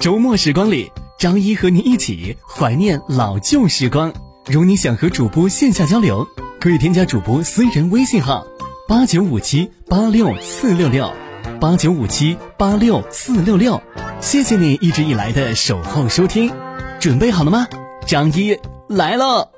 周末时光里，张一和你一起怀念老旧时光。如你想和主播线下交流，可以添加主播私人微信号：八九五七八六四六六，八九五七八六四六六。谢谢你一直以来的守候收听，准备好了吗？张一来了。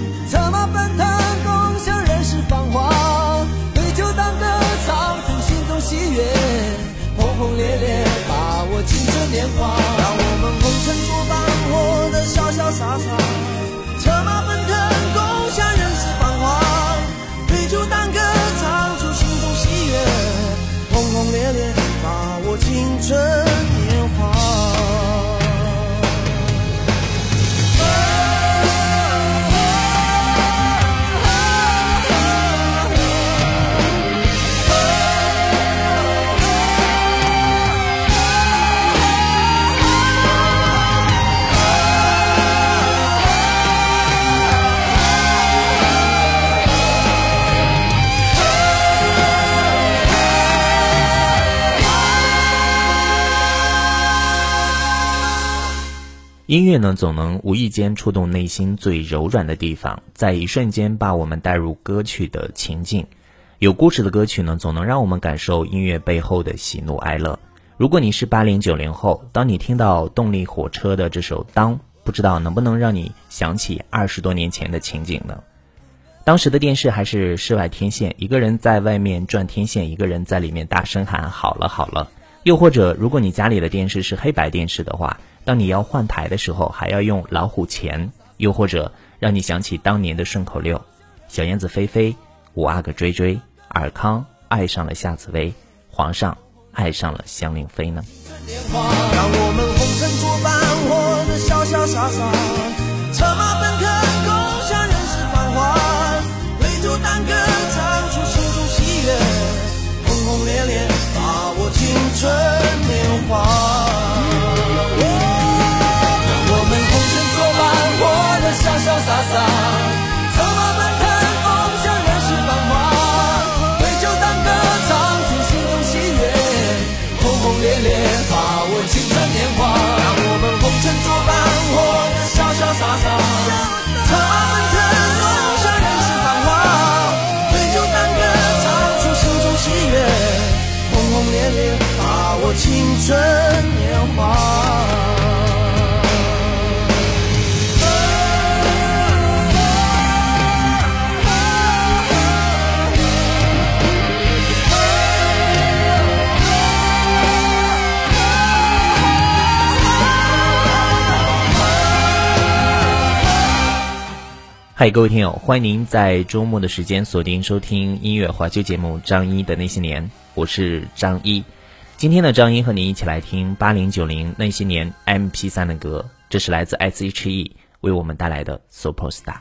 轰轰烈烈，把握青春年华，让我们红尘作伴，活得潇潇洒洒，音乐呢，总能无意间触动内心最柔软的地方，在一瞬间把我们带入歌曲的情境。有故事的歌曲呢，总能让我们感受音乐背后的喜怒哀乐。如果你是八零九零后，当你听到动力火车的这首《当》，不知道能不能让你想起二十多年前的情景呢？当时的电视还是室外天线，一个人在外面转天线，一个人在里面大声喊“好了好了”。又或者，如果你家里的电视是黑白电视的话。当你要换台的时候，还要用老虎钳，又或者让你想起当年的顺口溜：小燕子飞飞，五阿哥追追，尔康爱上了夏紫薇，皇上爱上了香菱妃呢。让我们红尘作伴，活得潇潇洒洒，策马奔腾，嗨，各位听友，欢迎您在周末的时间锁定收听音乐怀旧节目《张一的那些年》，我。是张一。今天的张一和您一起来听八零九零那些年 MP 三的歌，这是来自 S.H.E 为我们带来的 Superstar。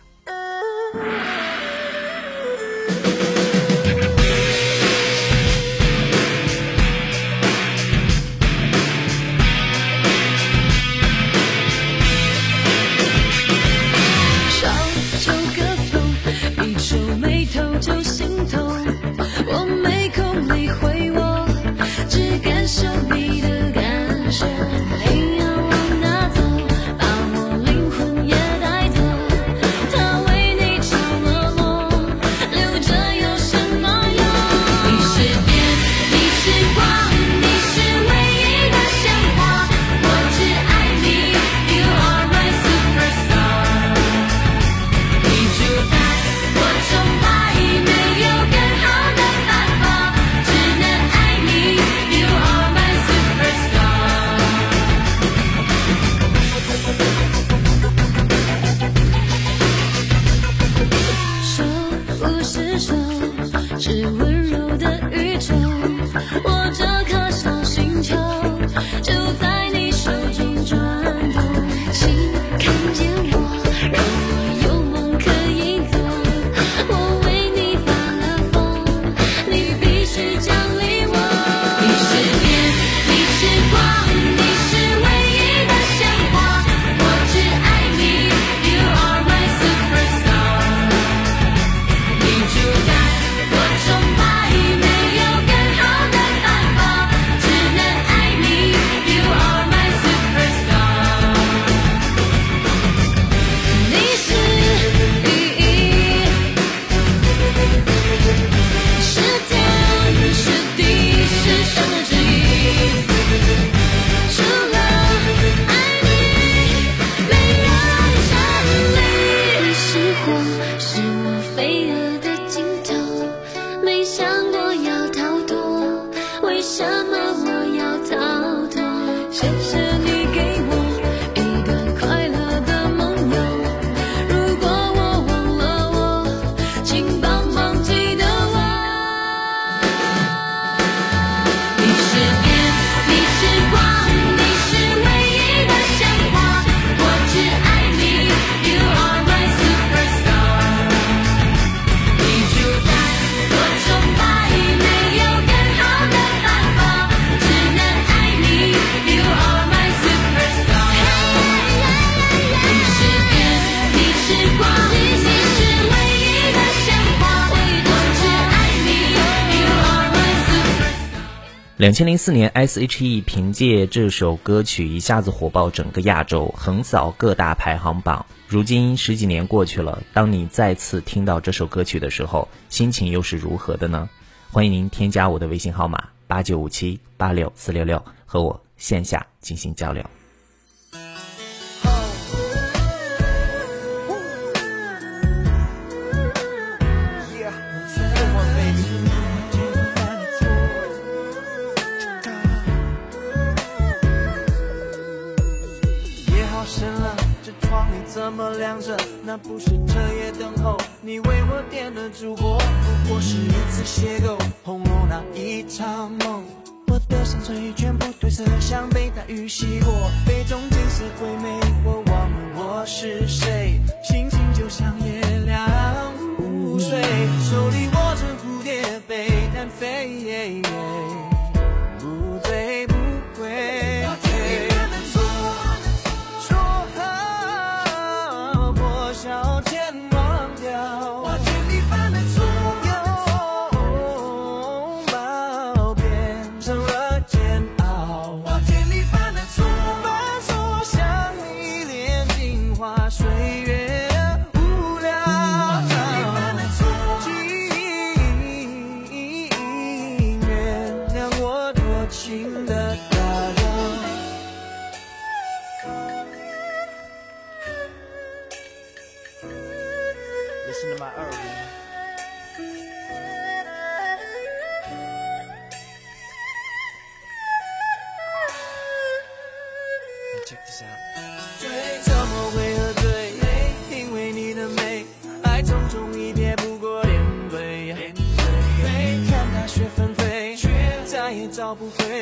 两千零四年，S.H.E 凭借这首歌曲一下子火爆整个亚洲，横扫各大排行榜。如今十几年过去了，当你再次听到这首歌曲的时候，心情又是如何的呢？欢迎您添加我的微信号码八九五七八六四六六，和我线下进行交流。那不是彻夜等候，你为我点的烛火，不过是一次邂逅，红楼那一场梦。我的山水全部褪色，像被大雨洗过，杯中景色鬼魅，我忘了我是谁，心情就像夜凉如水，手里握着蝴蝶，被单飞。找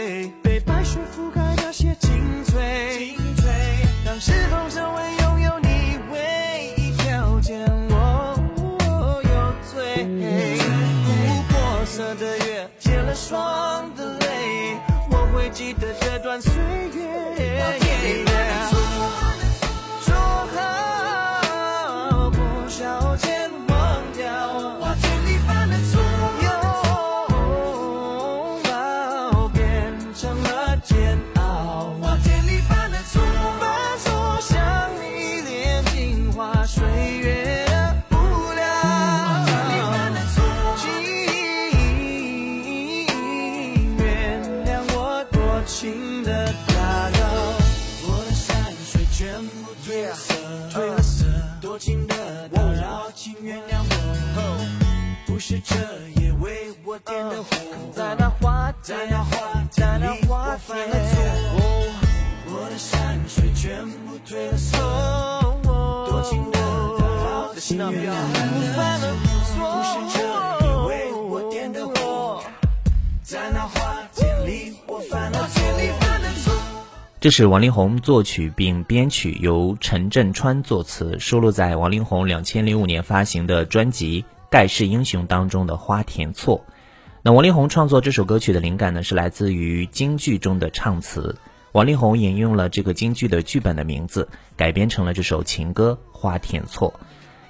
情的打扰，请原谅我。不是彻夜为我点的火，在那花店里，我犯了错。我的山水全部褪了色，多情的打扰，请原谅我。不是彻夜为我点的火，在那花里，我犯了错。这是王力宏作曲并编曲，由陈振川作词，收录在王力宏两千零五年发行的专辑《盖世英雄》当中的《花田错》。那王力宏创作这首歌曲的灵感呢，是来自于京剧中的唱词。王力宏引用了这个京剧的剧本的名字，改编成了这首情歌《花田错》，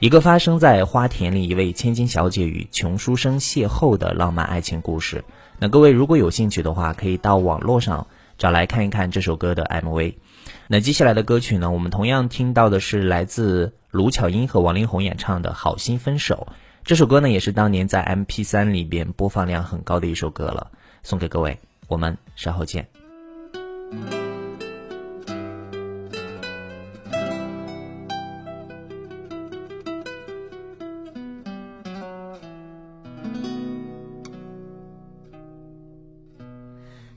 一个发生在花田里一位千金小姐与穷书生邂逅的浪漫爱情故事。那各位如果有兴趣的话，可以到网络上。找来看一看这首歌的 MV。那接下来的歌曲呢？我们同样听到的是来自卢巧音和王力宏演唱的《好心分手》。这首歌呢，也是当年在 MP3 里边播放量很高的一首歌了，送给各位。我们稍后见。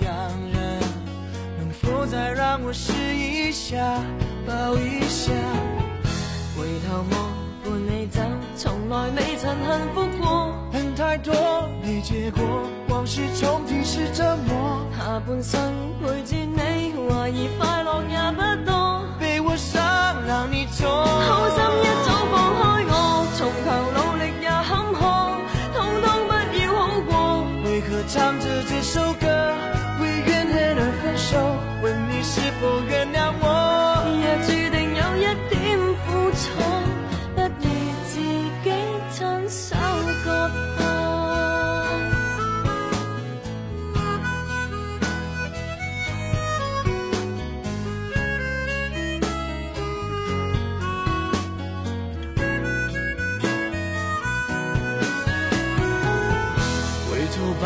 羊。再让我试一下，抱一下。回头望，伴你走，从来未曾幸福过。恨太多，没结果，往事重提是折磨。下半生陪住你，怀疑快乐也不多。被我伤，让你痛。好心一早放开我，从头努力也坎坷，通通不要好过。为何唱着这首歌，是否原谅我？也注定有一点苦楚，不如自己亲手割破。回头吧，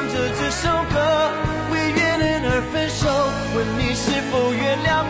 唱着这首歌为怨恨而分手。问你是否原谅